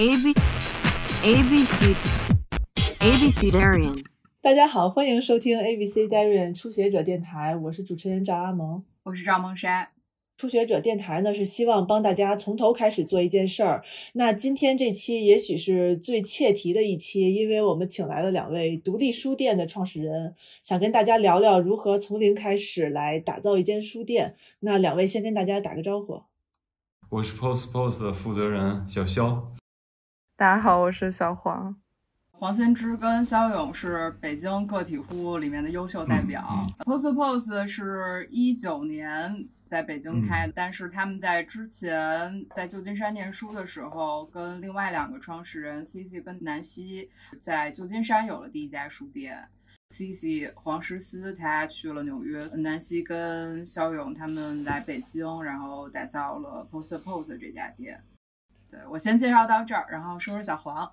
A B A B C A B C Darian。大家好，欢迎收听 ABC Darian 初学者电台，我是主持人赵阿萌。我是赵梦山。初学者电台呢是希望帮大家从头开始做一件事儿。那今天这期也许是最切题的一期，因为我们请来了两位独立书店的创始人，想跟大家聊聊如何从零开始来打造一间书店。那两位先跟大家打个招呼。我是 Post Post 的负责人小肖。大家好，我是小黄。黄先知跟肖勇是北京个体户里面的优秀代表。嗯 Post Post 是一九年在北京开的，但是他们在之前在旧金山念书的时候，跟另外两个创始人 CC 跟南希在旧金山有了第一家书店。CC 黄诗思他去了纽约，南希跟肖勇他们来北京，然后打造了 Post Post 这家店。对我先介绍到这儿，然后说说小黄。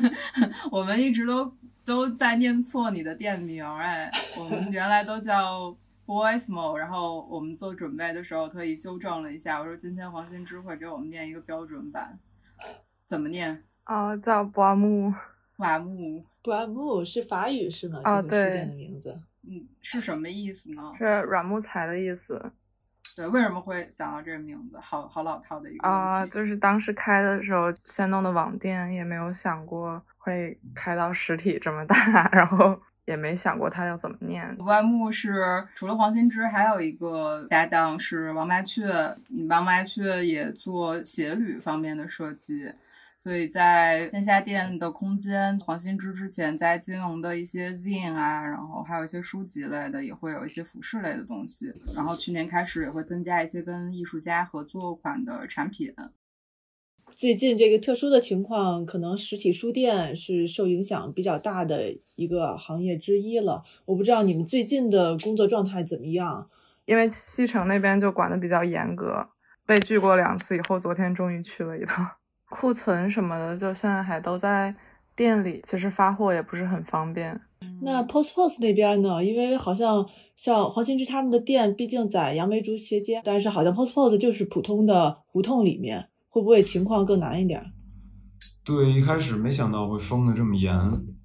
我们一直都都在念错你的店名，哎，我们原来都叫 Boysmo，然后我们做准备的时候特意纠正了一下，我说今天黄新之会给我们念一个标准版，怎么念？哦，叫布阿木。瓦木，布安木是法语是吗？啊这个书对店的名字。嗯，是什么意思呢？是软木材的意思对，为什么会想到这个名字？好好老套的一个啊。就是当时开的时候先弄的网店，也没有想过会开到实体这么大，然后也没想过它要怎么念。外木是除了黄新之，还有一个搭档是王麻雀。王麻雀也做鞋履方面的设计，所以在线下店的空间，黄新之之前在金融的一些 zine 啊，然后还有一些书籍类的，也会有一些服饰类的东西。然后去年开始也会增加一些跟艺术家合作款的产品。最近这个特殊的情况，可能实体书店是受影响比较大的一个行业之一了。我不知道你们最近的工作状态怎么样？因为西城那边就管的比较严格，被拒过两次以后，昨天终于去了一趟。库存什么的，就现在还都在店里，其实发货也不是很方便。那 Post Post 那边呢？因为好像像黄新之他们的店，毕竟在杨梅竹斜街，但是好像 Post Post 就是普通的胡同里面，会不会情况更难一点？对，一开始没想到会封的这么严，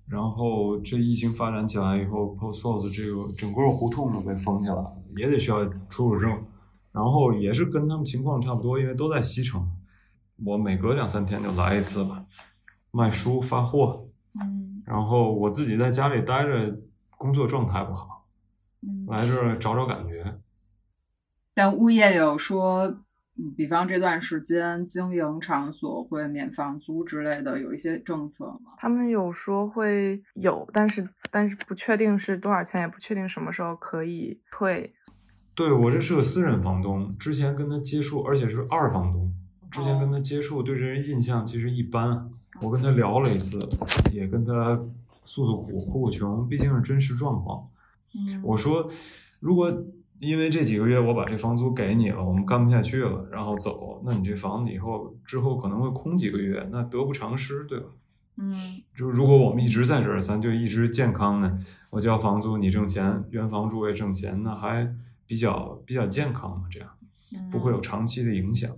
然后这疫情发展起来以后，Post Post 这个整个胡同都被封起来了，也得需要出入证，然后也是跟他们情况差不多，因为都在西城，我每隔两三天就来一次吧，卖书发货，嗯然后我自己在家里待着，工作状态不好，嗯。来这儿找找感觉。但物业有说，嗯比方这段时间经营场所会免房租之类的，有一些政策吗？他们有说会有，但是但是不确定是多少钱，也不确定什么时候可以退。对我这是个私人房东，之前跟他接触，而且是二房东，之前跟他接触，对这人印象其实一般。我跟他聊了一次，也跟他诉诉苦、哭哭穷，毕竟是真实状况。嗯我说，如果因为这几个月我把这房租给你了，我们干不下去了，然后走，那你这房子以后之后可能会空几个月，那得不偿失，对吧？嗯就是如果我们一直在这儿，咱就一直健康呢，我交房租，你挣钱，原房主也挣钱，那还比较比较健康嘛，这样嗯不会有长期的影响。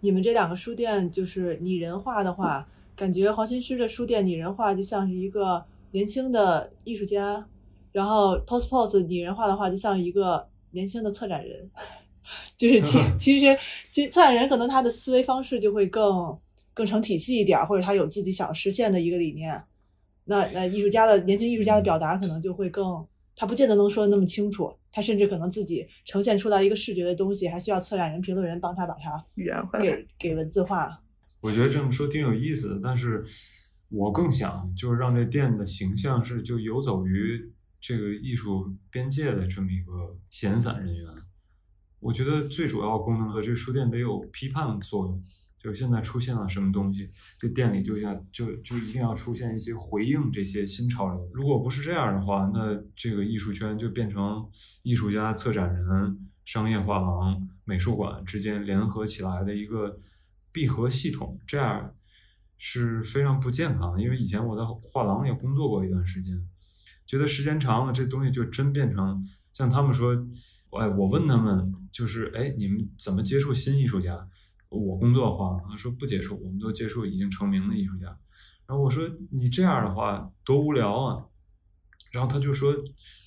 你们这两个书店就是拟人化的话，感觉黄新诗的书店拟人化就像是一个年轻的艺术家，然后 Post Post 拟人化的话就像一个年轻的策展人，就是其 其实其实策展人可能他的思维方式就会更更成体系一点儿，或者他有自己想实现的一个理念。那那艺术家的年轻艺术家的表达可能就会更，他不见得能说的那么清楚，他甚至可能自己呈现出来一个视觉的东西，还需要策展人、评论人帮他把它圆回来。给给文字化。我觉得这么说挺有意思的，但是我更想就是让这店的形象是就游走于这个艺术边界的这么一个闲散人员。我觉得最主要功能和这书店得有批判作用，就现在出现了什么东西，这店里就要就就一定要出现一些回应这些新潮流。如果不是这样的话，那这个艺术圈就变成艺术家、策展人、商业画廊、美术馆之间联合起来的一个闭合系统，这样是非常不健康的。因为以前我在画廊也工作过一段时间，觉得时间长了，这东西就真变成像他们说，哎，我问他们就是，哎，你们怎么接触新艺术家？我工作的话，他说不接触，我们都接触已经成名的艺术家。然后我说你这样的话多无聊啊。然后他就说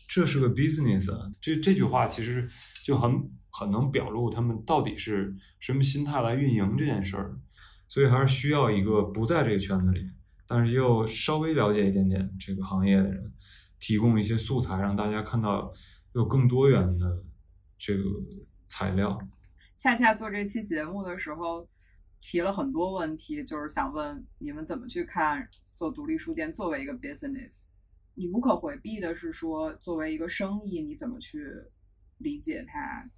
这是个 business 啊，这这句话其实就很很能表露他们到底是什么心态来运营这件事儿。所以还是需要一个不在这个圈子里，但是又稍微了解一点点这个行业的人，提供一些素材，让大家看到有更多元的这个材料。恰恰做这期节目的时候，提了很多问题，就是想问你们怎么去看做独立书店作为一个 business。你无可回避的是说，作为一个生意，你怎么去理解它？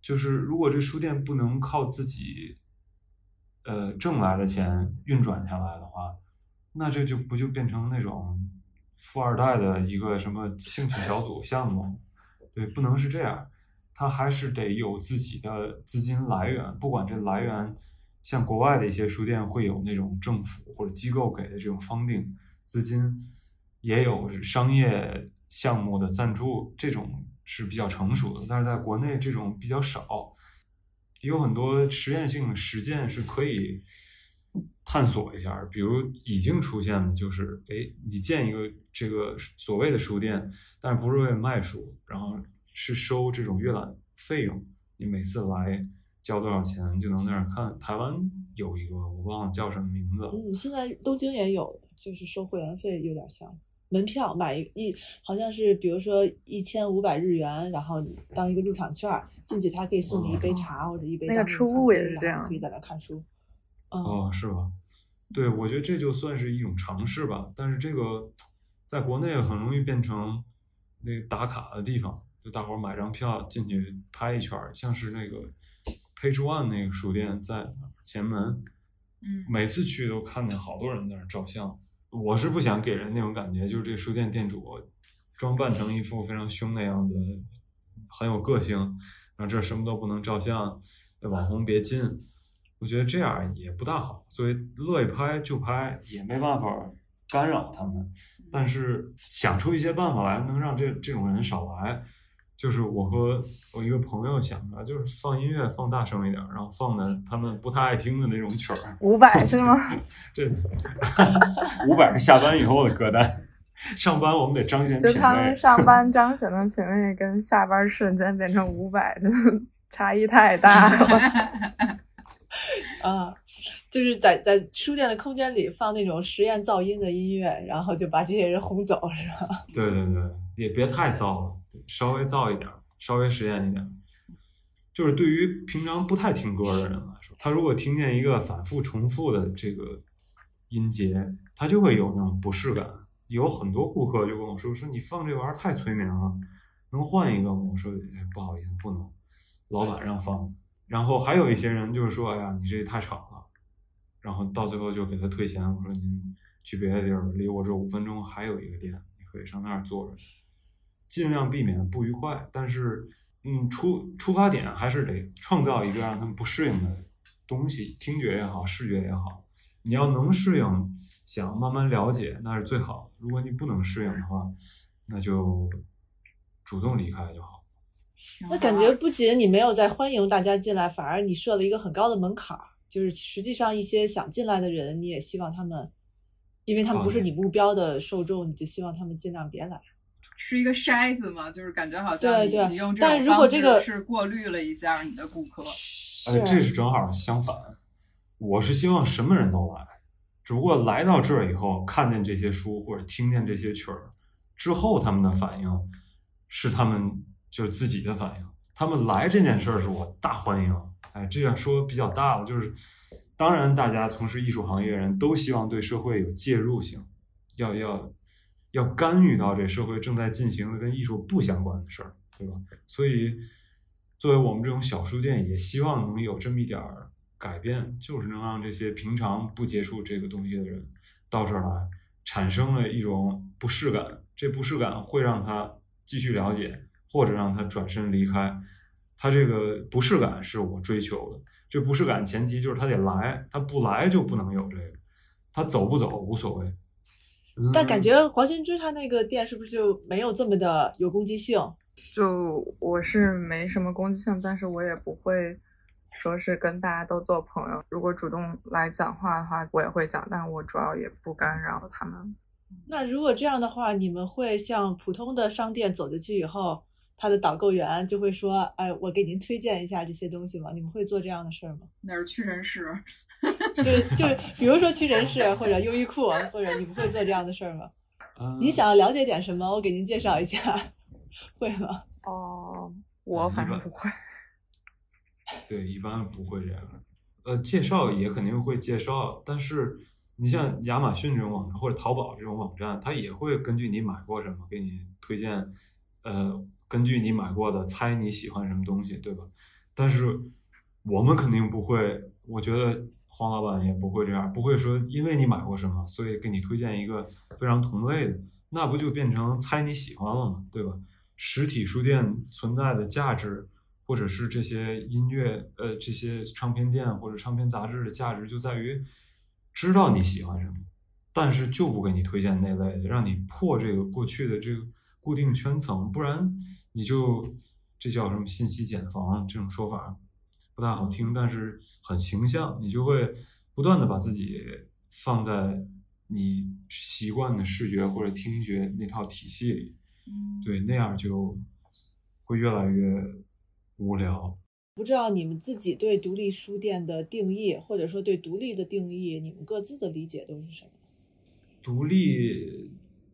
就是如果这书店不能靠自己，呃挣来的钱运转下来的话，那这就不就变成那种富二代的一个什么兴趣小组项目？对，不能是这样。它还是得有自己的资金来源，不管这来源，像国外的一些书店会有那种政府或者机构给的这种 funding 资金，也有商业项目的赞助，这种是比较成熟的。但是在国内这种比较少，有很多实验性的实践是可以探索一下。比如已经出现的就是，哎，你建一个这个所谓的书店，但是不是为了卖书，然后。是收这种阅览费用，你每次来交多少钱就能在那儿看。台湾有一个我忘了叫什么名字，嗯，现在东京也有，就是收会员费，有点像门票买一一，好像是比如说一千五百日元，然后你当一个入场券进去，他可以送你一杯茶或者一杯那个初步也是这样，可以在那看书。嗯、哦，是吧？对，我觉得这就算是一种尝试吧。但是这个在国内很容易变成那打卡的地方。就大伙儿买张票进去拍一圈儿，像是那个 Page One 那个书店在前门，嗯，每次去都看见好多人在那儿照相。我是不想给人那种感觉，就是这书店店主装扮成一副非常凶的样子，很有个性，然后这什么都不能照相，网红别进。我觉得这样也不大好，所以乐意拍就拍，也没办法干扰他们。但是想出一些办法来，能让这这种人少来。就是我和我一个朋友想的，就是放音乐放大声一点，然后放的他们不太爱听的那种曲儿。五百是吗？这五百是下班以后的歌单，上班我们得彰显品味。就他们上班 彰显的品味，跟下班瞬间变成五百，真的差异太大了。啊，就是在在书店的空间里放那种实验噪音的音乐，然后就把这些人轰走，是吧？对对对，也别太噪了。稍微燥一点，稍微实验一点，就是对于平常不太听歌的人来说，他如果听见一个反复重复的这个音节，他就会有那种不适感。有很多顾客就跟我说：“说你放这玩意儿太催眠了，能换一个吗？”我说：“，不好意思，不能，老板让放。”然后还有一些人就是说：“哎呀，你这也太吵了。”然后到最后就给他退钱。我说：“您去别的地儿，离我这五分钟还有一个店，你可以上那儿坐着。”尽量避免不愉快，但是，嗯，出出发点还是得创造一个让他们不适应的东西，听觉也好，视觉也好。你要能适应，想慢慢了解，那是最好。如果你不能适应的话，那就主动离开就好。那感觉不仅你没有在欢迎大家进来，反而你设了一个很高的门槛儿，就是实际上一些想进来的人，你也希望他们，因为他们不是你目标的受众，你就希望他们尽量别来。是一个筛子嘛，就是感觉好像对对，你用这但是如果这个是过滤了一下你的顾客，哎，这是正好相反。我是希望什么人都来，只不过来到这儿以后，看见这些书或者听见这些曲儿之后，他们的反应是他们就是自己的反应。他们来这件事儿是我大欢迎。哎，这样说比较大了，就是当然，大家从事艺术行业的人都希望对社会有介入性，要要。要干预到这社会正在进行的跟艺术不相关的事儿，对吧？所以，作为我们这种小书店，也希望能有这么一点儿改变，就是能让这些平常不接触这个东西的人到这儿来，产生了一种不适感。这不适感会让他继续了解，或者让他转身离开。他这个不适感是我追求的，这不适感前提就是他得来，他不来就不能有这个，他走不走无所谓。但感觉黄先知他那个店是不是就没有这么的有攻击性？就我是没什么攻击性，但是我也不会说是跟大家都做朋友。如果主动来讲话的话，我也会讲，但我主要也不干扰他们。那如果这样的话，你们会像普通的商店走进去以后，他的导购员就会说：“哎，我给您推荐一下这些东西吗？”你们会做这样的事儿吗？那是屈臣氏，对，就是比如说屈臣氏或者优衣库，或者你们会做这样的事儿吗？嗯你想要了解点什么，我给您介绍一下，会吗？哦，我反正不会。对，一般不会这样。呃，介绍也肯定会介绍，但是你像亚马逊这种网站或者淘宝这种网站，它也会根据你买过什么给你推荐，呃，根据你买过的猜你喜欢什么东西，对吧？但是我们肯定不会，我觉得黄老板也不会这样，不会说因为你买过什么，所以给你推荐一个非常同类的，那不就变成猜你喜欢了吗？对吧？实体书店存在的价值，或者是这些音乐，呃，这些唱片店或者唱片杂志的价值，就在于知道你喜欢什么，但是就不给你推荐那类的，让你破这个过去的这个固定圈层，不然你就这叫什么信息茧房这种说法不太好听，但是很形象，你就会不断的把自己放在你习惯的视觉或者听觉那套体系里。对，那样就会越来越无聊。不知道你们自己对独立书店的定义，或者说对独立的定义，你们各自的理解都是什么？独立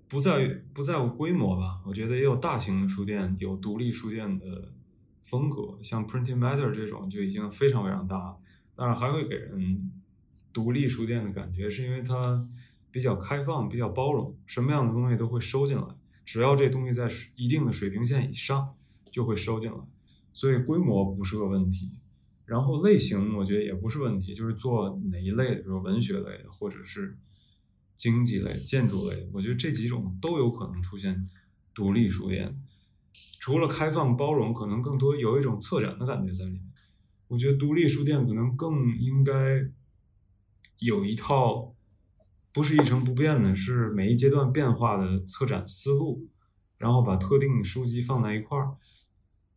不在于不在乎规模吧，我觉得也有大型的书店有独立书店的风格，像 Printing Matter 这种就已经非常非常大，当然还会给人独立书店的感觉，是因为它比较开放、比较包容，什么样的东西都会收进来，只要这东西在一定的水平线以上，就会收进来，所以规模不是个问题。然后类型我觉得也不是问题，就是做哪一类的，比如文学类的，或者是经济类、建筑类，我觉得这几种都有可能出现独立书店。除了开放包容，可能更多有一种策展的感觉在里面。我觉得独立书店可能更应该有一套不是一成不变的，是每一阶段变化的策展思路，然后把特定书籍放在一块儿。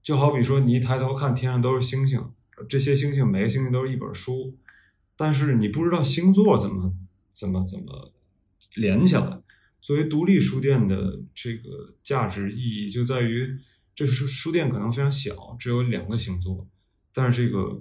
就好比说，你一抬头看天上都是星星，这些星星每个星星都是一本书，但是你不知道星座怎么怎么怎么连起来。作为独立书店的这个价值意义就在于，这书书店可能非常小，只有两个星座，但是这个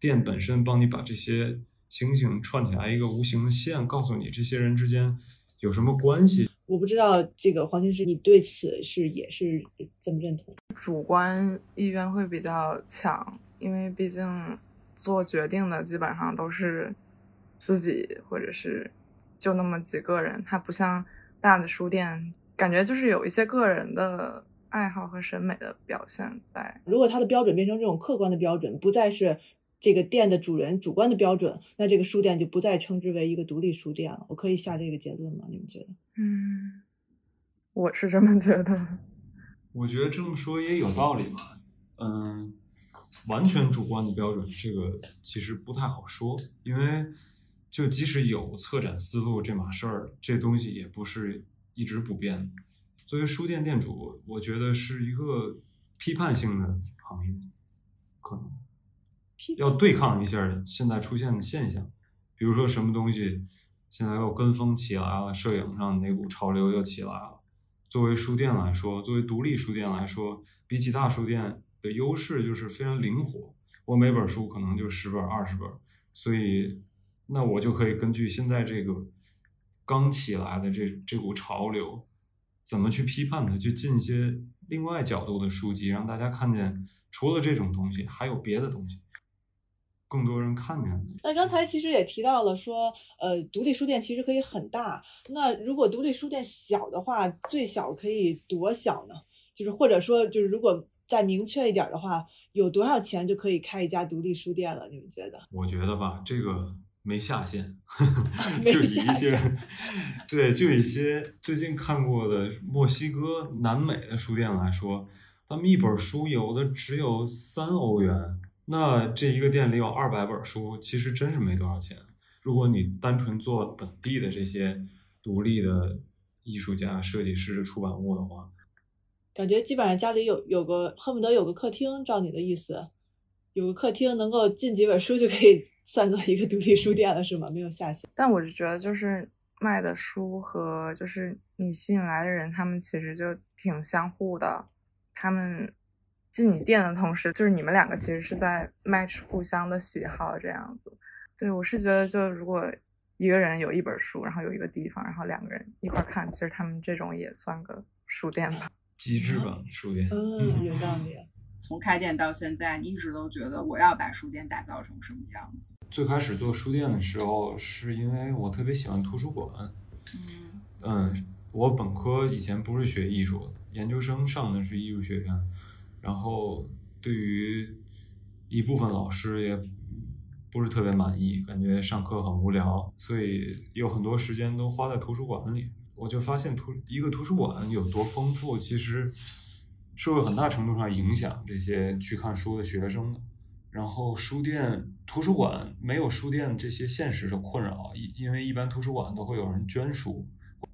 店本身帮你把这些星星串起来一个无形的线，告诉你这些人之间有什么关系。我不知道这个黄先生，你对此是也是这么认同？主观意愿会比较强，因为毕竟做决定的基本上都是自己或者是就那么几个人，它不像大的书店，感觉就是有一些个人的爱好和审美的表现在。如果它的标准变成这种客观的标准，不再是这个店的主人主观的标准，那这个书店就不再称之为一个独立书店了。我可以下这个结论吗？你们觉得？嗯，我是这么觉得。我觉得这么说也有道理吧。嗯，完全主观的标准，这个其实不太好说，因为就即使有策展思路这码事儿，这东西也不是一直不变的。作为书店店主，我觉得是一个批判性的行业，可能要对抗一下现在出现的现象，比如说什么东西现在又跟风起来了，摄影上那股潮流又起来了。作为书店来说，作为独立书店来说，比起大书店的优势就是非常灵活。我每本书可能就十本、二十本，所以那我就可以根据现在这个刚起来的这这股潮流，怎么去批判它，去进一些另外角度的书籍，让大家看见除了这种东西，还有别的东西，更多人看见的。那刚才其实也提到了说，呃，独立书店其实可以很大。那如果独立书店小的话，最小可以多小呢？就是或者说，就是如果再明确一点的话，有多少钱就可以开一家独立书店了？你们觉得？我觉得吧，这个没下限，没就以一些，对，就以一些最近看过的墨西哥、南美的书店来说，他们一本书有的只有三欧元，那这一个店里有二百本书，其实真是没多少钱。如果你单纯做本地的这些独立的艺术家、设计师的出版物的话，感觉基本上家里有有个恨不得有个客厅，照你的意思，有个客厅能够进几本书就可以算作一个独立书店了，是吗？没有下线。但我是觉得，就是卖的书和就是你吸引来的人，他们其实就挺相互的。他们进你店的同时，就是你们两个其实是在 match 互相的喜好这样子。对我是觉得，就如果一个人有一本书，然后有一个地方，然后两个人一块儿看，其实他们这种也算个书店吧。机制吧书店，嗯，有道理。从开店到现在，你一直都觉得我要把书店打造成什么样子？最开始做书店的时候，是因为我特别喜欢图书馆。嗯嗯，我本科以前不是学艺术的，研究生上的是艺术学院，然后对于一部分老师也不是特别满意，感觉上课很无聊，所以有很多时间都花在图书馆里。我就发现图一个图书馆有多丰富，其实是会很大程度上影响这些去看书的学生的。然后书店、图书馆没有书店这些现实的困扰，因因为一般图书馆都会有人捐书，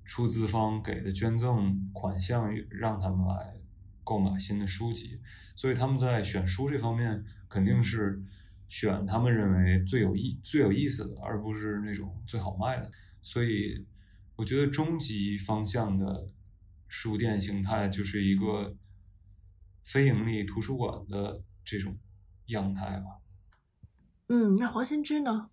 出资方给的捐赠款项让他们来购买新的书籍，所以他们在选书这方面肯定是选他们认为最有意最有意思的，而不是那种最好卖的。所以我觉得终极方向的书店形态就是一个非盈利图书馆的这种样态吧。嗯，那黄新之呢？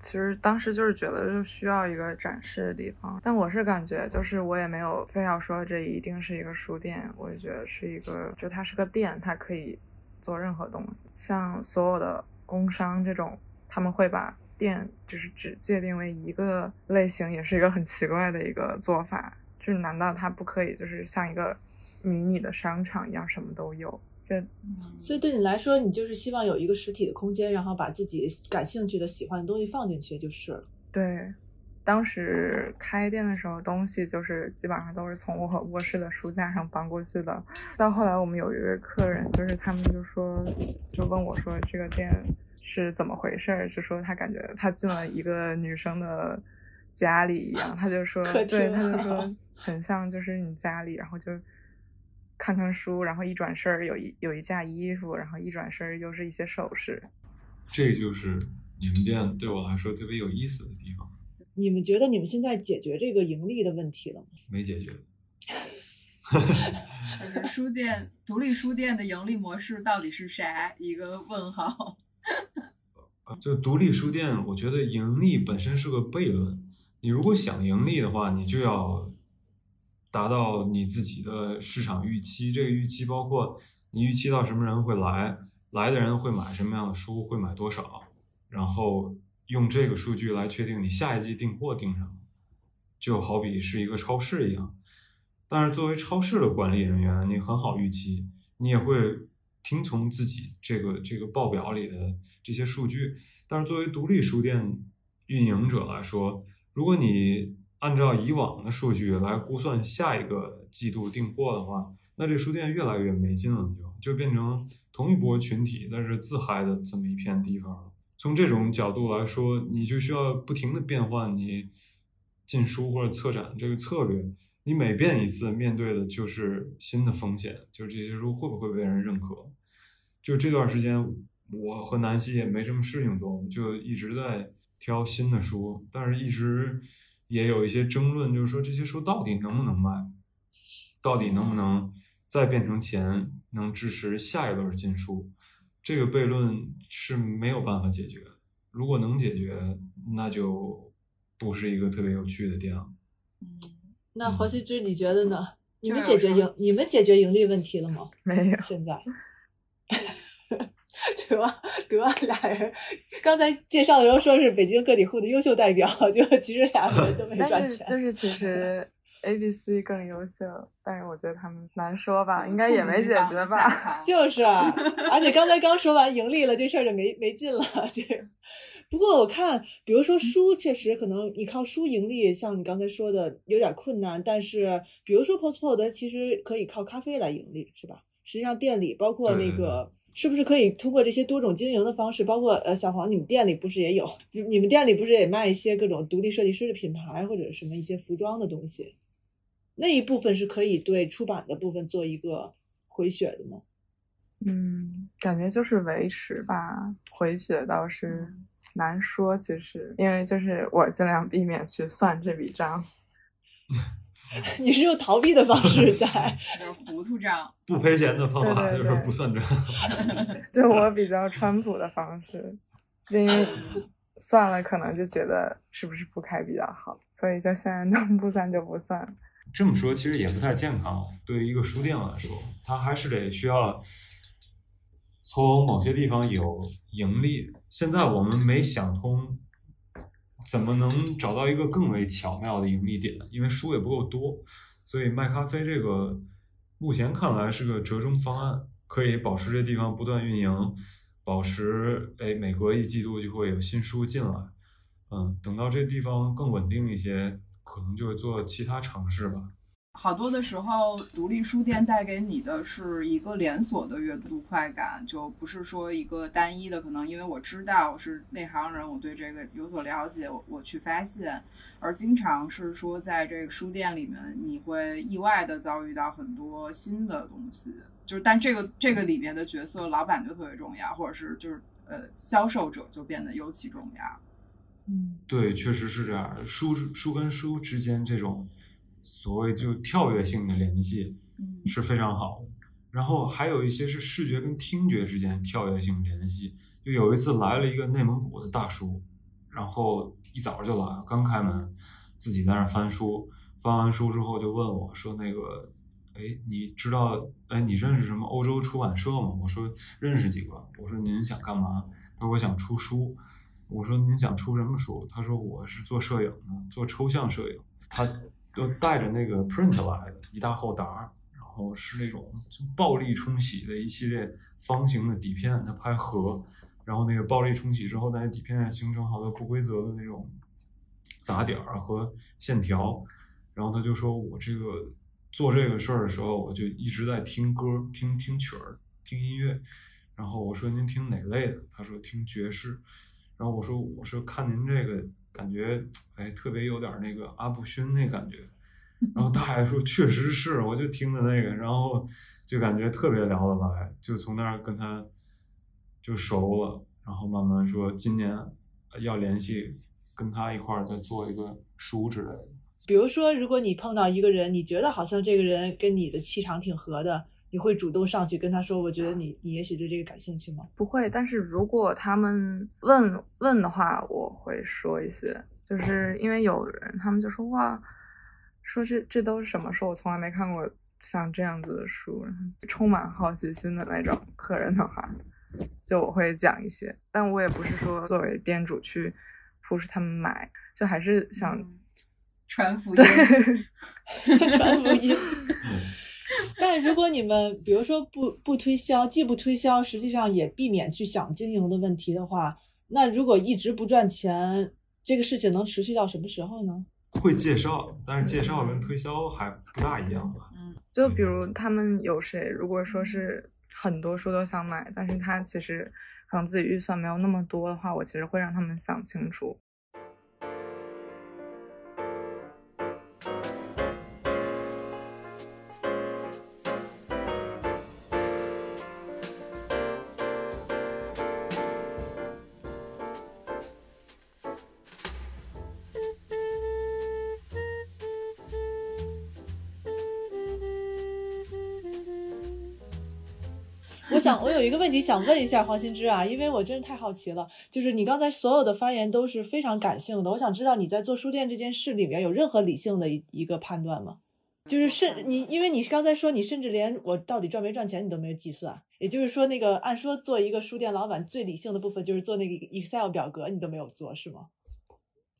其实当时就是觉得就需要一个展示的地方，但我是感觉就是我也没有非要说这一定是一个书店，我就觉得是一个，就它是个店，它可以做任何东西。像所有的工商这种，他们会把店就是只界定为一个类型，也是一个很奇怪的一个做法。就是难道它不可以就是像一个迷你的商场一样什么都有？这所以对你来说，你就是希望有一个实体的空间，然后把自己感兴趣的、喜欢的东西放进去就是了。对，当时开店的时候，东西就是基本上都是从我和卧室的书架上搬过去的。到后来，我们有一位客人，就是他们就说，就问我说这个店是怎么回事儿，就说他感觉他进了一个女生的家里一样，他就说，对，他就说很像就是你家里，然后就。看看书，然后一转身儿有一有一架衣服，然后一转身儿又是一些首饰。这就是你们店对我来说特别有意思的地方，你们觉得你们现在解决这个盈利的问题了吗？没解决。就是书店独立书店的盈利模式到底是啥？一个问号。就独立书店，我觉得盈利本身是个悖论。你如果想盈利的话，你就要达到你自己的市场预期。这个预期包括你预期到什么人会来，来的人会买什么样的书，会买多少，然后用这个数据来确定你下一季订货订什么。就好比是一个超市一样，但是作为超市的管理人员，你很好预期，你也会听从自己这个这个报表里的这些数据。但是作为独立书店运营者来说，如果你按照以往的数据来估算下一个季度订货的话，那这书店越来越没劲了，就就变成同一波群体，但是自嗨的这么一片地方了。从这种角度来说，你就需要不停的变换你进书或者策展这个策略。你每变一次，面对的就是新的风险，就是这些书会不会被人认可。就这段时间，我和南希也没什么事情做，就一直在挑新的书，但是一直也有一些争论，就是说这些书到底能不能卖，到底能不能再变成钱，能支持下一轮进书。这个悖论是没有办法解决。如果能解决，那就不是一个特别有趣的店了。嗯，那黄希之，你觉得呢？你们解决盈你们解决盈利问题了吗？没有，现在，对吧？对吧？俩人刚才介绍的时候说是北京个体户的优秀代表，就其实俩人都没赚钱。但是就是其实 A、B、C 更优秀，但是我觉得他们难说吧，应该也没解决吧。就是啊，而且刚才刚说完盈利了，这事儿就没没劲了。这个，不过我看，比如说书，确实可能你靠书盈利，像你刚才说的有点困难。但是，比如说 Postpod，其实可以靠咖啡来盈利，是吧？实际上店里包括对对那个。是不是可以通过这些多种经营的方式，包括呃小黄，你们店里不是也有？你你们店里不是也卖一些各种独立设计师的品牌或者什么一些服装的东西？那一部分是可以对出版的部分做一个回血的吗？嗯，感觉就是维持吧，回血倒是难说。其实，因为就是我尽量避免去算这笔账。你是用逃避的方式在 就是糊涂账。不赔钱的方法就是不算账。就我比较川普的方式，因为算了可能就觉得是不是不开比较好，所以就现在能不算就不算。这么说其实也不太健康。对于一个书店来说，它还是得需要从某些地方有盈利。现在我们没想通怎么能找到一个更为巧妙的盈利点，因为书也不够多，所以卖咖啡这个目前看来是个折中方案，可以保持这地方不断运营，保持哎每隔一季度就会有新书进来。嗯，等到这地方更稳定一些，可能就会做其他尝试吧。好多的时候，独立书店带给你的是一个连锁的阅读快感，就不是说一个单一的。可能因为我知道我是内行人，我对这个有所了解，我我去发现。而经常是说，在这个书店里面，你会意外的遭遇到很多新的东西。就是，但这个这个里面的角色，老板就特别重要，或者是就是呃，销售者就变得尤其重要。嗯对，确实是这样。书书跟书之间这种所谓就跳跃性的联系嗯是非常好的。然后还有一些是视觉跟听觉之间跳跃性联系。就有一次来了一个内蒙古的大叔，然后一早就来，刚开门，自己在那翻书，翻完书之后就问我说：“那个，哎，你知道，哎，你认识什么欧洲出版社吗？”我说：“认识几个。”我说：“您想干嘛？”他说：“我想出书。”我说您想出什么书？他说我是做摄影的，做抽象摄影。他就带着那个 print 来的，一大厚沓，然后是那种就暴力冲洗的一系列方形的底片，他拍盒，然后那个暴力冲洗之后，在底片上形成好多不规则的那种杂点儿和线条。然后他就说我这个做这个事儿的时候，我就一直在听歌，听听曲儿，听音乐。然后我说您听哪类的？他说听爵士。然后我说我说看您这个感觉，哎，特别有点那个阿布勋那感觉。然后大爷说确实是，我就听的那个，然后就感觉特别聊得来，就从那儿跟他就熟了。然后慢慢说今年要联系，跟他一块儿再做一个书之类的。比如说，如果你碰到一个人，你觉得好像这个人跟你的气场挺合的，你会主动上去跟他说：“我觉得你你也许对这个感兴趣吗不会，但是如果他们问问的话，我会说一些，就是因为有人他们就说哇，说这这都是什么书，我从来没看过像这样子的书，然后充满好奇心的那种客人的话，就我会讲一些，但我也不是说作为店主去 push 他们买，就还是想、传福音。传福音。但如果你们比如说不不推销，既不推销，实际上也避免去想经营的问题的话，那如果一直不赚钱，这个事情能持续到什么时候呢？会介绍，但是介绍跟推销还不大一样吧？嗯，就比如他们有谁，如果说是很多书都想买，但是他其实可能自己预算没有那么多的话，我其实会让他们想清楚。有一个问题想问一下黄新之啊，因为我真是太好奇了，就是你刚才所有的发言都是非常感性的，我想知道你在做书店这件事里面有任何理性的一一个判断吗？就是甚你，因为你刚才说你甚至连我到底赚没赚钱你都没有计算，也就是说，那个按说做一个书店老板最理性的部分就是做那个 Excel 表格，你都没有做是吗？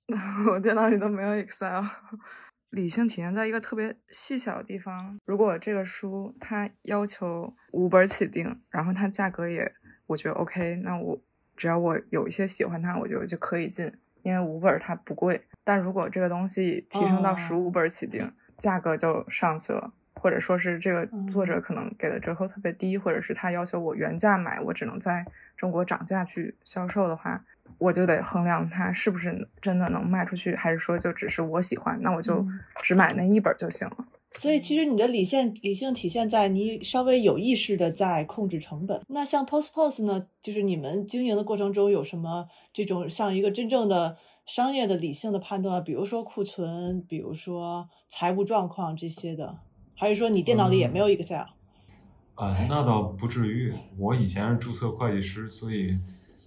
我电脑里都没有 Excel，理性体现在一个特别细小的地方。如果这个书它要求五本起订，然后它价格也我觉得 OK，那我只要我有一些喜欢它，我觉得就可以进，因为五本它不贵。但如果这个东西提升到哦十五本起订，价格就上去了。或者说是这个作者嗯可能给的折扣特别低，或者是他要求我原价买，我只能在中国涨价去销售的话，我就得衡量它是不是真的能卖出去，还是说就只是我喜欢，那我就嗯只买那一本就行了。所以其实你的理性理性体现在你稍微有意识的在控制成本。那像 Post Post 呢，就是你们经营的过程中有什么这种像一个真正的商业的理性的判断，比如说库存，比如说财务状况这些的，还是说你电脑里也没有 Excel？、啊、那倒不至于。我以前是注册会计师，所以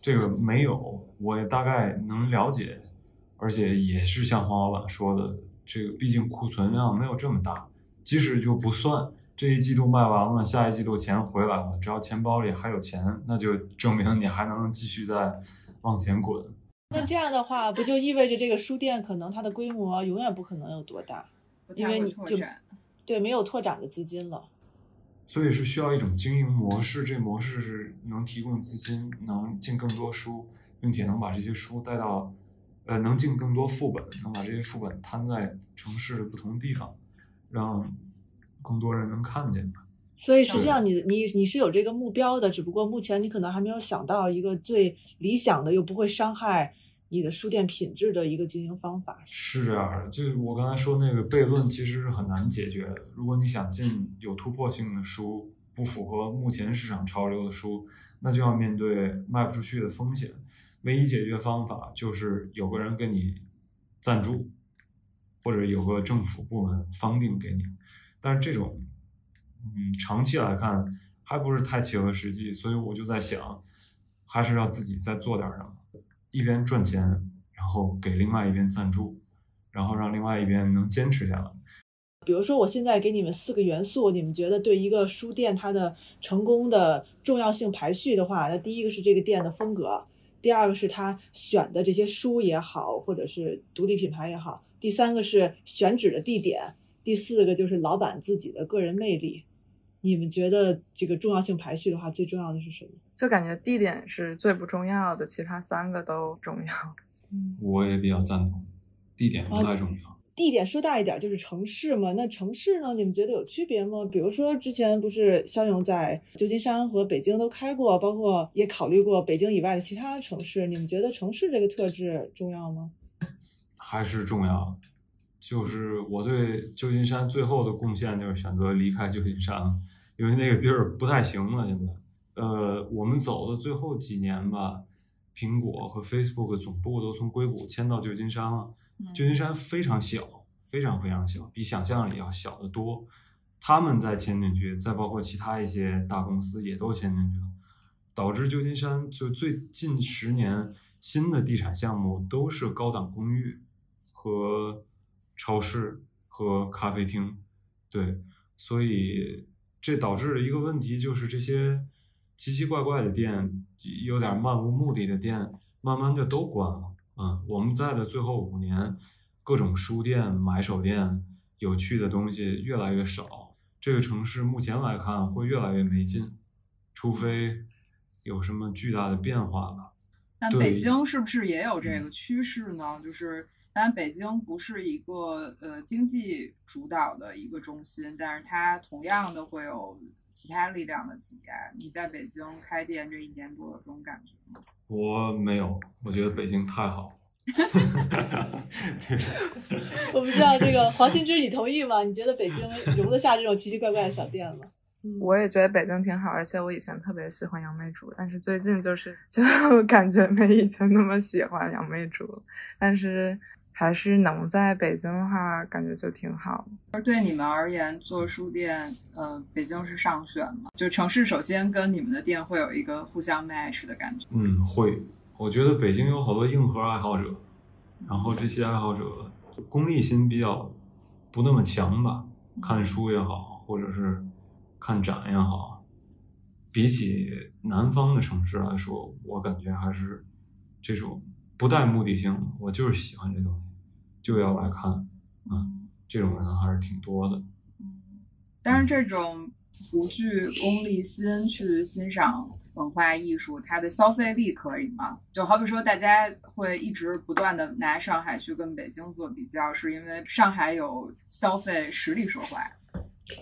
这个没有，我也大概能了解。而且也是像黄老板说的，这个毕竟库存量没有这么大，即使就不算这一季度卖完了，下一季度钱回来了，只要钱包里还有钱，那就证明你还能继续再往前滚。那这样的话，不就意味着这个书店可能它的规模永远不可能有多大？因为你就。对，没有拓展的资金了。所以是需要一种经营模式，这模式是能提供资金，能进更多书，并且能把这些书带到，呃，能进更多副本，能把这些副本摊在城市的不同地方，让更多人能看见它。所以实际上你你你是有这个目标的，只不过目前你可能还没有想到一个最理想的又不会伤害你的书店品质的一个经营方法。是这样的，就是我刚才说那个悖论，其实是很难解决的。如果你想进有突破性的书，不符合目前市场潮流的书，那就要面对卖不出去的风险。唯一解决方法就是有个人给你赞助，或者有个政府部门方定给你。但是这种，嗯，长期来看还不是太切合实际，所以我就在想，还是要自己再做点什么，一边赚钱，然后给另外一边赞助，然后让另外一边能坚持下来。比如说，我现在给你们四个元素，你们觉得对一个书店它的成功的重要性排序的话，那第一个是这个店的风格，第二个是他选的这些书也好，或者是独立品牌也好，第三个是选址的地点，第四个就是老板自己的个人魅力。你们觉得这个重要性排序的话，最重要的是什么？就感觉地点是最不重要的，其他三个都重要。嗯我也比较赞同，地点不太重要。地点说大一点就是城市嘛，那城市呢？你们觉得有区别吗？比如说之前不是肖勇在旧金山和北京都开过，包括也考虑过北京以外的其他城市。你们觉得城市这个特质重要吗？还是重要。就是我对旧金山最后的贡献就是选择离开旧金山了，因为那个地儿不太行了。现在，呃，我们走的最后几年吧，苹果和 Facebook 总部都从硅谷迁到旧金山了。旧金山非常小，非常非常小，比想象里要小得多。他们在迁进去，再包括其他一些大公司也都迁进去了，导致旧金山就最近十年新的地产项目都是高档公寓和超市和咖啡厅，对，所以这导致了一个问题，就是这些奇奇怪怪的店，有点漫无目的的店，慢慢就都关了。嗯，我们在的最后五年，各种书店、买手店、有趣的东西越来越少。这个城市目前来看会越来越没劲，除非有什么巨大的变化吧。但北京是不是也有这个趋势呢？就是当然北京不是一个呃经济主导的一个中心，但是它同样的会有其他力量的挤压。你在北京开店这一年多有这种感觉吗？我没有，我觉得北京太好。对，我不知道这个黄新之，你同意吗？你觉得北京 容得下这种奇奇怪怪的小店吗？嗯我也觉得北京挺好，而且我以前特别喜欢杨梅竹，但是最近就是就感觉没以前那么喜欢杨梅竹，但是还是能在北京的话，感觉就挺好。而对你们而言，做书店，呃，北京是上选吗？就城市首先跟你们的店会有一个互相 match 的感觉。嗯，会。我觉得北京有好多硬核爱好者，然后这些爱好者功利心比较不那么强吧，看书也好，或者是看展也好，比起南方的城市来说，我感觉还是这种不带目的性的，我就是喜欢这东西，就要来看，啊，这种人还是挺多的。但是，这种不具功利心去欣赏文化艺术，它的消费力可以吗？就好比说，大家会一直不断的拿上海去跟北京做比较，是因为上海有消费实力说话。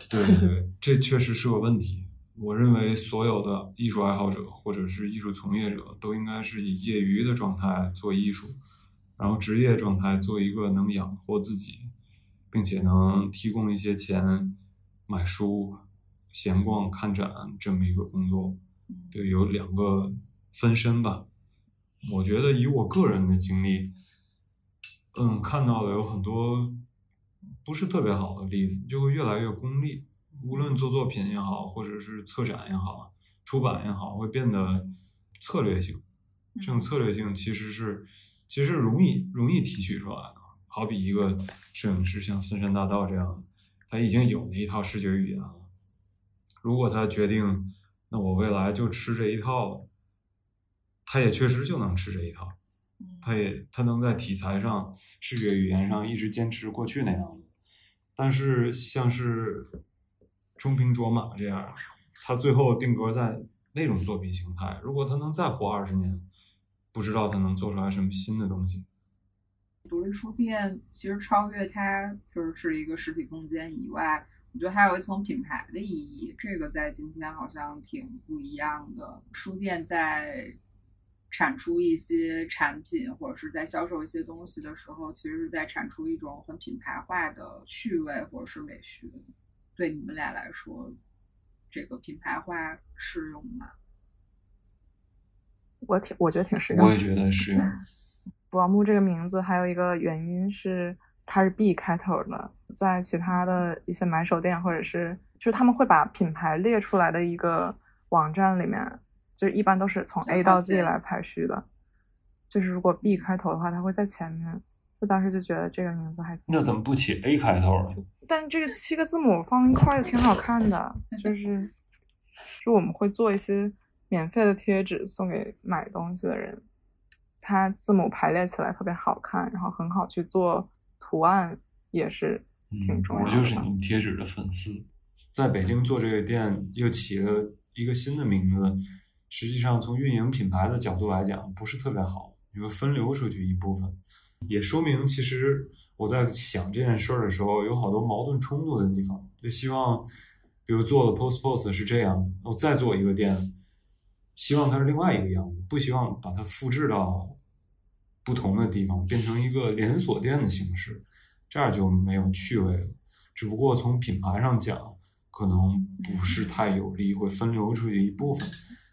对对对，这确实是个问题。我认为所有的艺术爱好者或者是艺术从业者都应该是以业余的状态做艺术，然后职业状态做一个能养活自己，并且能提供一些钱买书、闲逛、看展这么一个工作。对，有两个分身吧。我觉得以我个人的经历，嗯，看到的有很多不是特别好的例子，就会越来越功利。无论做作品也好，或者是策展也好，出版也好，会变得策略性。这种策略性其实是其实容易容易提取出来的。好比一个摄影师，像森山大道这样，他已经有了一套视觉语言了。如果他决定，那我未来就吃这一套了，他也确实就能吃这一套。他也他能在题材上、视觉语言上一直坚持过去那样子。但是像是中平卓玛这样，他最后定格在那种作品形态。如果他能再活二十年，不知道他能做出来什么新的东西。独立书店其实超越它就是是一个实体空间以外，我觉得还有一层品牌的意义。这个在今天好像挺不一样的。书店在产出一些产品或者是在销售一些东西的时候，其实是在产出一种很品牌化的趣味或者是美学。对你们俩来说，这个品牌化适用吗？我挺，我觉得挺实用。我也觉得适用。宝木这个名字还有一个原因是它是 B 开头的，在其他的一些买手店或者是就是他们会把品牌列出来的一个网站里面，就是一般都是从 A 到 Z 来排序的。就是如果 B 开头的话，它会在前面。就当时就觉得这个名字还那怎么不起 A 开头呢？但这个七个字母放一块儿就挺好看的，就是就我们会做一些免费的贴纸送给买东西的人，它字母排列起来特别好看，然后很好去做图案，也是挺重要的。我就是你们贴纸的粉丝，在北京做这个店又起了一个新的名字，实际上从运营品牌的角度来讲不是特别好，因为分流出去一部分。也说明，其实我在想这件事儿的时候，有好多矛盾冲突的地方。就希望，比如做了 Post Post 是这样，我再做一个店，希望它是另外一个样子，不希望把它复制到不同的地方，变成一个连锁店的形式，这样就没有趣味了。只不过从品牌上讲，可能不是太有利，会分流出去一部分。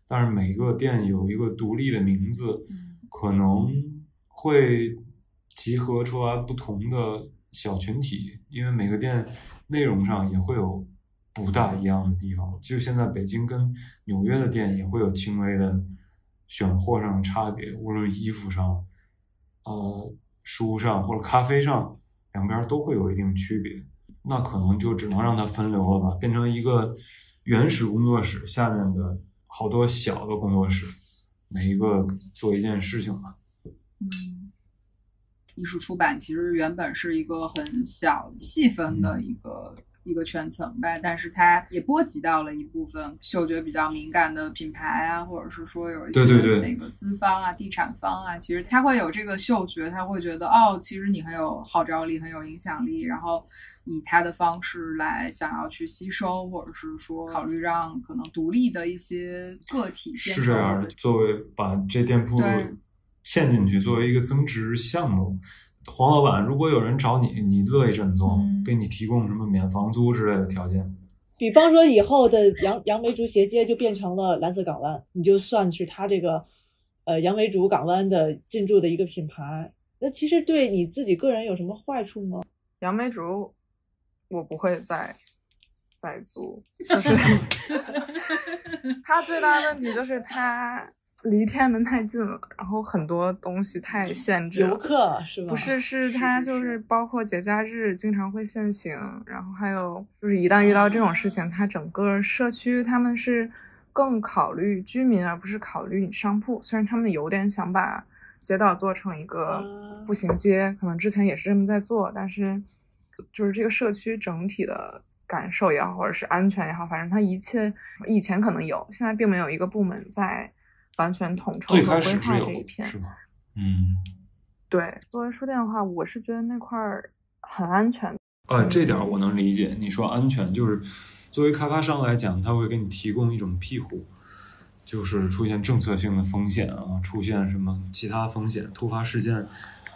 但是每个店有一个独立的名字，可能会。集合出来不同的小群体，因为每个店内容上也会有不大一样的地方。就现在北京跟纽约的店也会有轻微的选货上的差别，无论衣服上、呃书上或者咖啡上，两边都会有一定区别。那可能就只能让它分流了吧，变成一个原始工作室下面的好多小的工作室，每一个做一件事情吧。嗯。艺术出版其实原本是一个很小细分的一个一个圈层呗，但是它也波及到了一部分嗅觉比较敏感的品牌啊，或者是说有一些那个资方啊、地产方啊，其实他会有这个嗅觉，他会觉得哦，其实你很有号召力、很有影响力，然后以他的方式来想要去吸收，或者是说考虑让可能独立的一些个体是这样的，作为把这店铺。嵌进去作为一个增值项目，黄老板，如果有人找你，你乐意这么做，给你提供什么免房租之类的条件？比方说以后的杨杨梅竹斜街就变成了蓝色港湾，你就算是他这个呃杨梅竹港湾的进驻的一个品牌，那其实对你自己个人有什么坏处吗？杨梅竹，我不会再再租，就是 它最大的问题就是它。离天安门太近了，然后很多东西太限制。游客是吧？不是，是它就是包括节假日经常会限行，然后还有就是一旦遇到这种事情，它整个社区他们是更考虑居民而不是考虑你商铺。虽然他们有点想把街道做成一个步行街，可能之前也是这么在做，但是就是这个社区整体的感受也好，或者是安全也好，反正它一切以前可能有，现在并没有一个部门在完全统筹最和规划开始是有这一片。是吧？嗯，对，作为书店的话，我是觉得那块儿很安全。呃，这点儿我能理解。你说安全，就是作为开发商来讲，他会给你提供一种庇护，就是出现政策性的风险啊，出现什么其他风险、突发事件，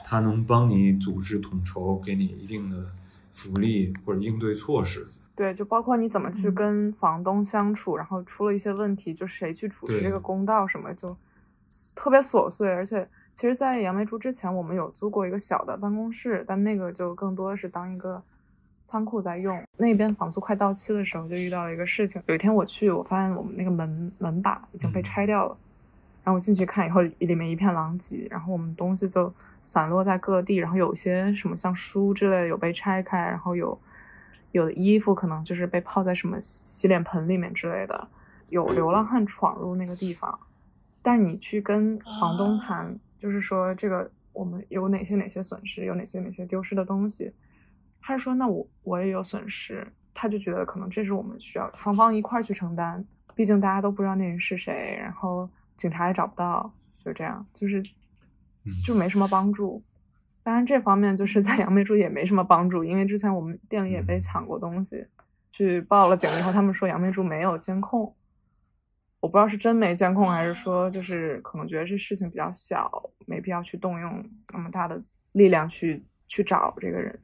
他能帮你组织统筹，给你一定的福利或者应对措施。对，就包括你怎么去嗯跟房东相处，然后出了一些问题，就谁去主持这个公道什么，就特别琐碎。而且，其实，在杨梅竹之前，我们有租过一个小的办公室，但那个就更多的是当一个仓库在用。那边房租快到期的时候，就遇到了一个事情。有一天我去，我发现我们那个门门把已经被嗯拆掉了。然后我进去看以后，里面一片狼藉，然后我们东西就散落在各地，然后有些什么像书之类的有被拆开，然后有有的衣服可能就是被泡在什么洗洗脸盆里面之类的，有流浪汉闯入那个地方，但是你去跟房东谈，就是说这个我们有哪些哪些损失，有哪些哪些丢失的东西，他是说那我我也有损失，他就觉得可能这是我们需要双方一块儿去承担，毕竟大家都不知道那人是谁，然后警察也找不到，就这样，就是嗯。就没什么帮助。当然，这方面就是在杨梅竹也没什么帮助，因为之前我们店里也被抢过东西，去报了警以后，他们说杨梅竹没有监控，我不知道是真没监控，还是说就是可能觉得这事情比较小，没必要去动用那么大的力量去去找这个人。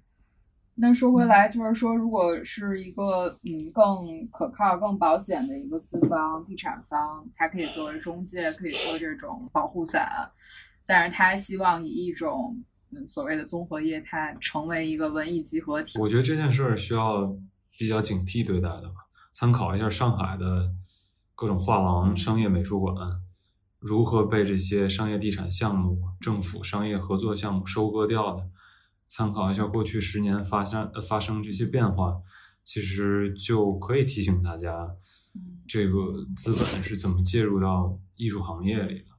那说回来，就是说，如果是一个嗯更可靠、更保险的一个资方、地产方，它可以作为中介，可以做这种保护伞，但是他希望以一种嗯所谓的综合业态，成为一个文艺集合体。我觉得这件事儿需要比较警惕对待的吧，参考一下上海的各种画廊、商业美术馆如何被这些商业地产项目、政府商业合作项目收割掉的，参考一下过去十年发生呃发生这些变化，其实就可以提醒大家，这个资本是怎么介入到艺术行业里的。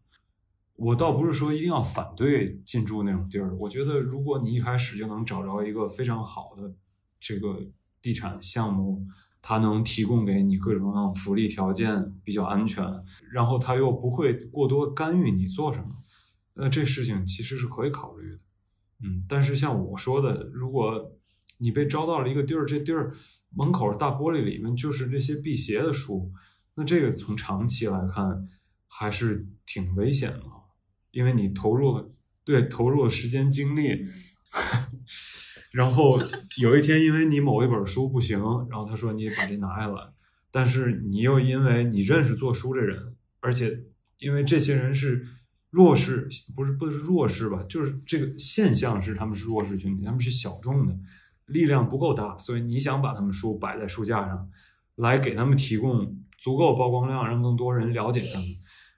我倒不是说一定要反对进驻那种地儿，我觉得如果你一开始就能找着一个非常好的这个地产项目，它能提供给你各种各样福利条件，比较安全，然后它又不会过多干预你做什么，那这事情其实是可以考虑的。嗯，但是像我说的，如果你被招到了一个地儿，这地儿门口大玻璃里面就是这些辟邪的书，那这个从长期来看还是挺危险的，因为你投入了对投入了时间精力，然后有一天因为你某一本书不行，然后他说你把这拿下来，但是你又因为你认识做书的人，而且因为这些人是弱势，不是不是弱势吧，就是这个现象是他们是弱势群体，他们是小众的，力量不够大，所以你想把他们书摆在书架上，来给他们提供足够曝光量，让更多人了解他们，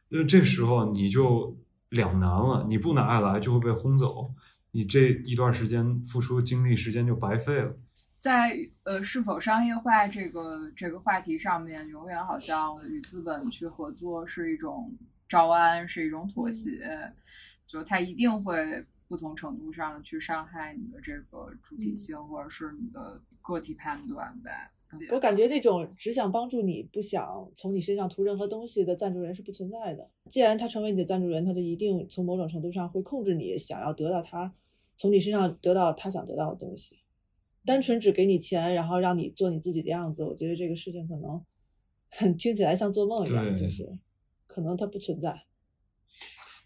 那这时候你就两难了，你不拿下来就会被轰走，你这一段时间付出精力时间就白费了。在呃是否商业化这个这个话题上面，永远好像与资本去合作是一种招安，是一种妥协，就它一定会不同程度上去伤害你的这个主体性，或者是你的个体判断呗。我感觉这种只想帮助你，不想从你身上图任何东西的赞助人是不存在的。既然他成为你的赞助人，他就一定从某种程度上会控制你，想要得到他从你身上得到他想得到的东西。单纯只给你钱，然后让你做你自己的样子，我觉得这个事情可能很听起来像做梦一样，就是可能它不存在。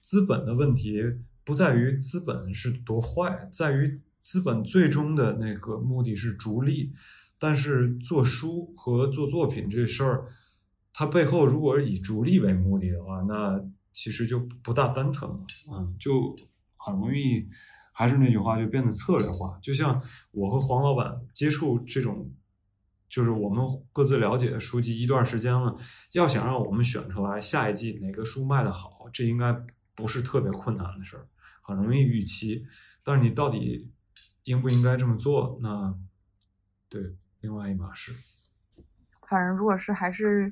资本的问题不在于资本是多坏，在于资本最终的那个目的是逐利。但是做书和做作品这事儿，它背后如果是以逐利为目的的话，那其实就不大单纯了，嗯，就很容易，还是那句话，就变得策略化。就像我和黄老板接触这种，就是我们各自了解的书籍一段时间了，要想让我们选出来下一季哪个书卖的好，这应该不是特别困难的事儿，很容易预期。但是你到底应不应该这么做，那对。另外一码事，反正如果是还是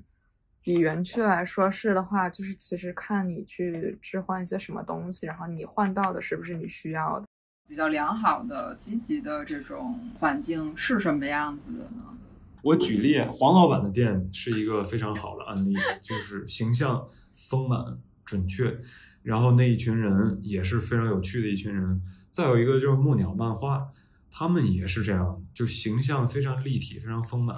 以园区来说是的话，就是其实看你去置换一些什么东西，然后你换到的是不是你需要的。比较良好的、积极的这种环境是什么样子的呢？我举例，黄老板的店是一个非常好的案例，就是形象丰满、准确，然后那一群人也是非常有趣的一群人。再有一个就是木鸟漫画，他们也是这样，就形象非常立体、非常丰满。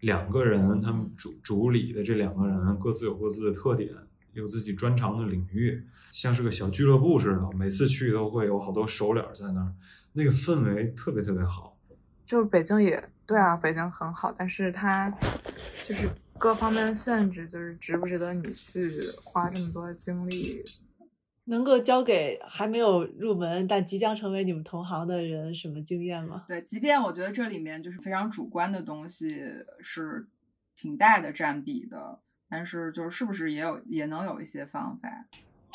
两个人，他们主主理的这两个人各自有各自的特点，有自己专长的领域，像是个小俱乐部似的。每次去都会有好多熟脸在那儿，那个氛围特别特别好。就北京也对啊，北京很好，但是它就是各方面的限制，就是值不值得你去花这么多精力？能够教给还没有入门但即将成为你们同行的人什么经验吗？对，即便我觉得这里面就是非常主观的东西是挺大的占比的，但是就是是不是也有也能有一些方法？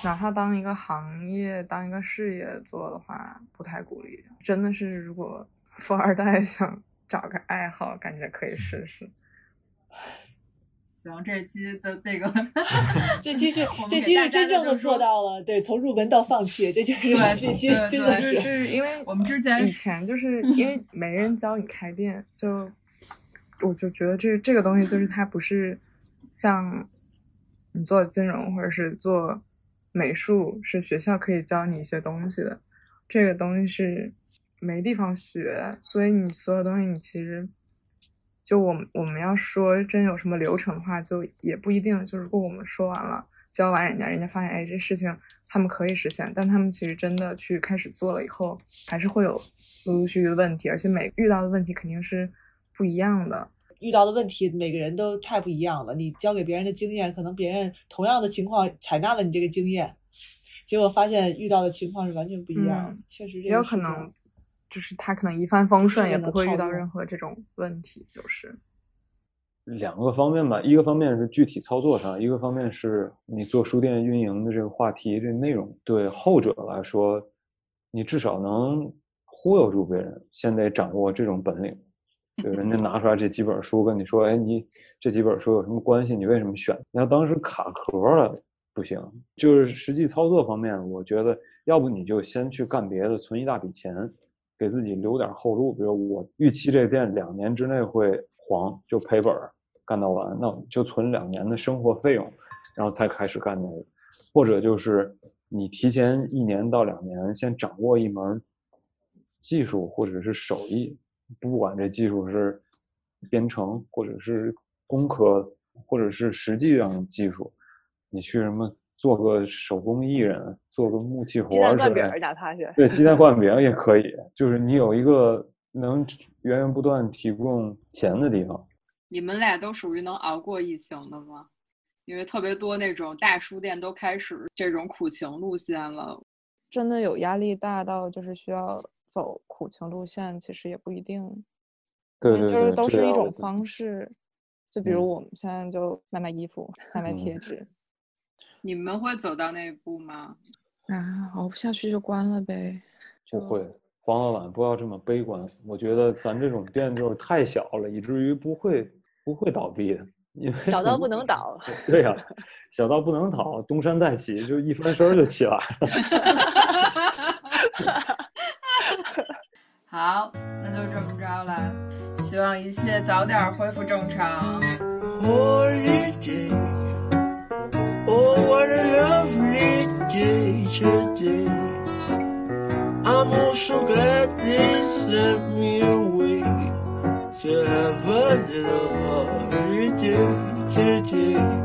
哪怕当一个行业、当一个事业做的话，不太鼓励。真的是，如果富二代 想找个爱好，感觉可以试试。行，这期的那个 这期是 这期是真正的做到了，对，从入门到放弃，这就是对这期真的就是是因为我们之前以前就是 因为没人教你开店，就我就觉得这这个东西就是它不是像你做金融或者是做美术，是学校可以教你一些东西的，这个东西是没地方学，所以你所有东西你其实。就我们我们要说真有什么流程的话，就也不一定。就如果我们说完了，教完人家，人家发现哎这事情他们可以实现，但他们其实真的去开始做了以后，还是会有陆陆续续的问题，而且每遇到的问题肯定是不一样的。遇到的问题，每个人都太不一样了。你教给别人的经验，可能别人同样的情况采纳了你这个经验，结果发现遇到的情况是完全不一样。嗯确实这也有可能就是他可能一帆风顺，也不会遇到任何这种问题，就是。两个方面吧，一个方面是具体操作上，一个方面是你做书店运营的这个话题、这内容。对后者来说，你至少能忽悠住别人，先得掌握这种本领。对，人家拿出来这几本书跟你说，哎，你这几本书有什么关系？你为什么选？那当时卡壳了不行。就是实际操作方面，我觉得要不你就先去干别的，存一大笔钱，给自己留点后路。比如我预期这店两年之内会黄，就赔本儿。干到完，那就存两年的生活费用，然后才开始干那个，或者就是你提前一年到两年先掌握一门技术或者是手艺，不管这技术是编程或者是工科或者是实际上技术，你去什么做个手工艺人，做个木器活鸡蛋儿之类灌饼，哪怕是对，鸡蛋 灌饼也可以，就是你有一个能源源不断提供钱的地方。你们俩都属于能熬过疫情的吗？因为特别多那种大书店都开始这种苦情路线了。真的有压力大到就是需要走苦情路线，其实也不一定。对对对，就是都是一种方式。就比如嗯我们现在就卖卖衣服，卖卖贴嗯纸。你们会走到那一步吗？啊，熬不下去就关了呗。不会，黄老板不要这么悲观。我觉得咱这种店就是太小了，以至于不会不会倒闭的。因为小到不能倒。对呀、小到不能倒，东山再起，就一翻身就起来了。好，那就这么着了。希望一切早点恢复正常。Oh, what a lovely day today. I'm also glad they sent me away to have another little holiday today.